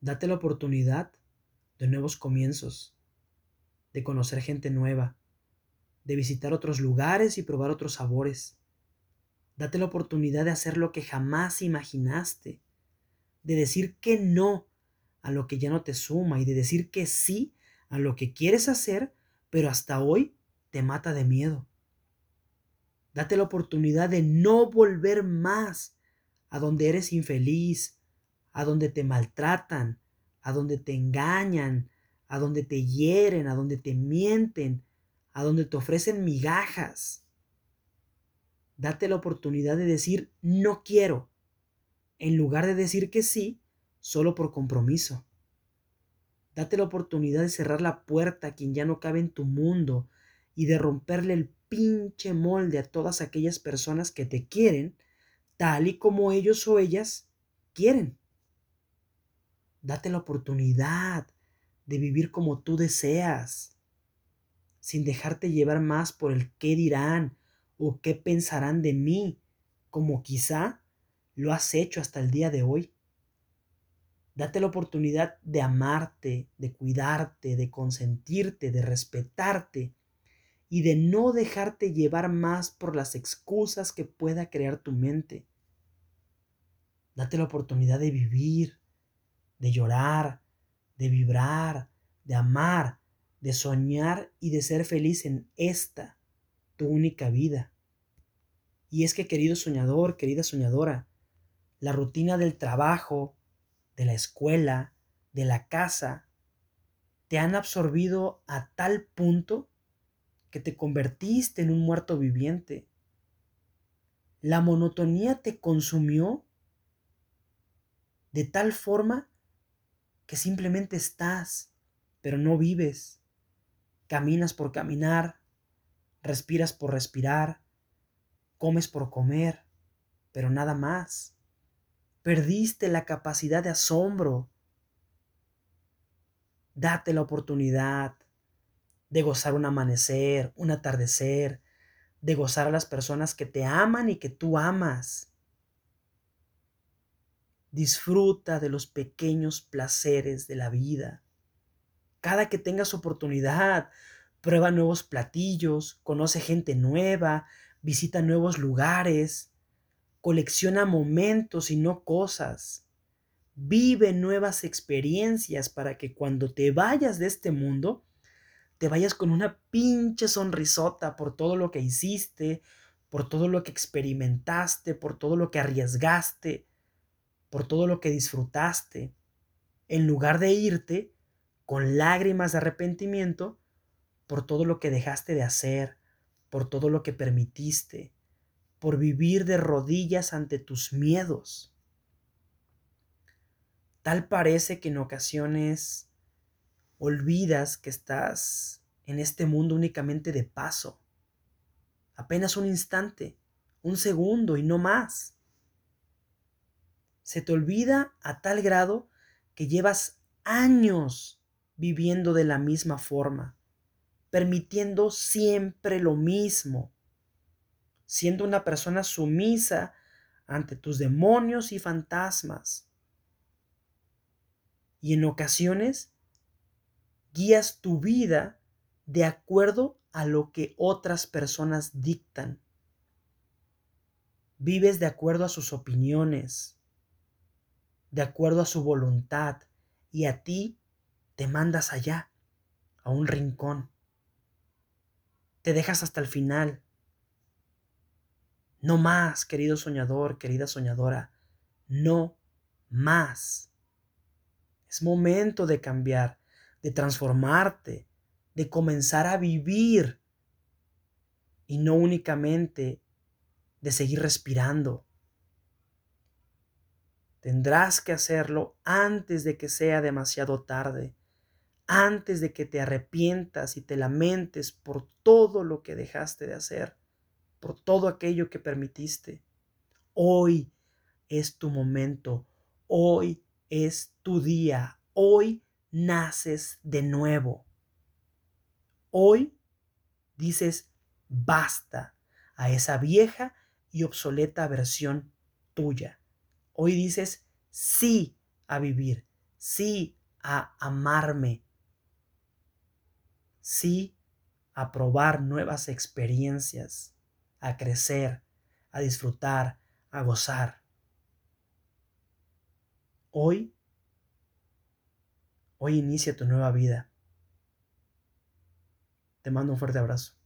Date la oportunidad de nuevos comienzos, de conocer gente nueva, de visitar otros lugares y probar otros sabores. Date la oportunidad de hacer lo que jamás imaginaste, de decir que no a lo que ya no te suma y de decir que sí a lo que quieres hacer, pero hasta hoy te mata de miedo. Date la oportunidad de no volver más a donde eres infeliz, a donde te maltratan, a donde te engañan, a donde te hieren, a donde te mienten, a donde te ofrecen migajas. Date la oportunidad de decir no quiero, en lugar de decir que sí solo por compromiso. Date la oportunidad de cerrar la puerta a quien ya no cabe en tu mundo y de romperle el pinche molde a todas aquellas personas que te quieren tal y como ellos o ellas quieren. Date la oportunidad de vivir como tú deseas, sin dejarte llevar más por el qué dirán o qué pensarán de mí, como quizá lo has hecho hasta el día de hoy. Date la oportunidad de amarte, de cuidarte, de consentirte, de respetarte y de no dejarte llevar más por las excusas que pueda crear tu mente. Date la oportunidad de vivir, de llorar, de vibrar, de amar, de soñar y de ser feliz en esta, tu única vida. Y es que, querido soñador, querida soñadora, la rutina del trabajo, de la escuela, de la casa, te han absorbido a tal punto que te convertiste en un muerto viviente. La monotonía te consumió de tal forma que simplemente estás, pero no vives. Caminas por caminar, respiras por respirar, comes por comer, pero nada más. Perdiste la capacidad de asombro. Date la oportunidad de gozar un amanecer, un atardecer, de gozar a las personas que te aman y que tú amas. Disfruta de los pequeños placeres de la vida. Cada que tengas oportunidad, prueba nuevos platillos, conoce gente nueva, visita nuevos lugares, colecciona momentos y no cosas. Vive nuevas experiencias para que cuando te vayas de este mundo, te vayas con una pinche sonrisota por todo lo que hiciste, por todo lo que experimentaste, por todo lo que arriesgaste, por todo lo que disfrutaste, en lugar de irte con lágrimas de arrepentimiento por todo lo que dejaste de hacer, por todo lo que permitiste, por vivir de rodillas ante tus miedos. Tal parece que en ocasiones olvidas que estás en este mundo únicamente de paso, apenas un instante, un segundo y no más se te olvida a tal grado que llevas años viviendo de la misma forma, permitiendo siempre lo mismo, siendo una persona sumisa ante tus demonios y fantasmas. Y en ocasiones guías tu vida de acuerdo a lo que otras personas dictan. Vives de acuerdo a sus opiniones, de acuerdo a su voluntad y a ti te mandas allá, a un rincón. Te dejas hasta el final. No más, querido soñador, querida soñadora, no más. Es momento de cambiar, de transformarte, de comenzar a vivir y no únicamente de seguir respirando Tendrás que hacerlo antes de que sea demasiado tarde, antes de que te arrepientas y te lamentes por todo lo que dejaste de hacer, por todo aquello que permitiste. Hoy es tu momento, hoy es tu día, hoy naces de nuevo. Hoy dices basta a esa vieja y obsoleta versión tuya. Hoy dices sí a vivir, sí a amarme, sí a probar nuevas experiencias, a crecer, a disfrutar, a gozar. Hoy, hoy inicia tu nueva vida. Te mando un fuerte abrazo.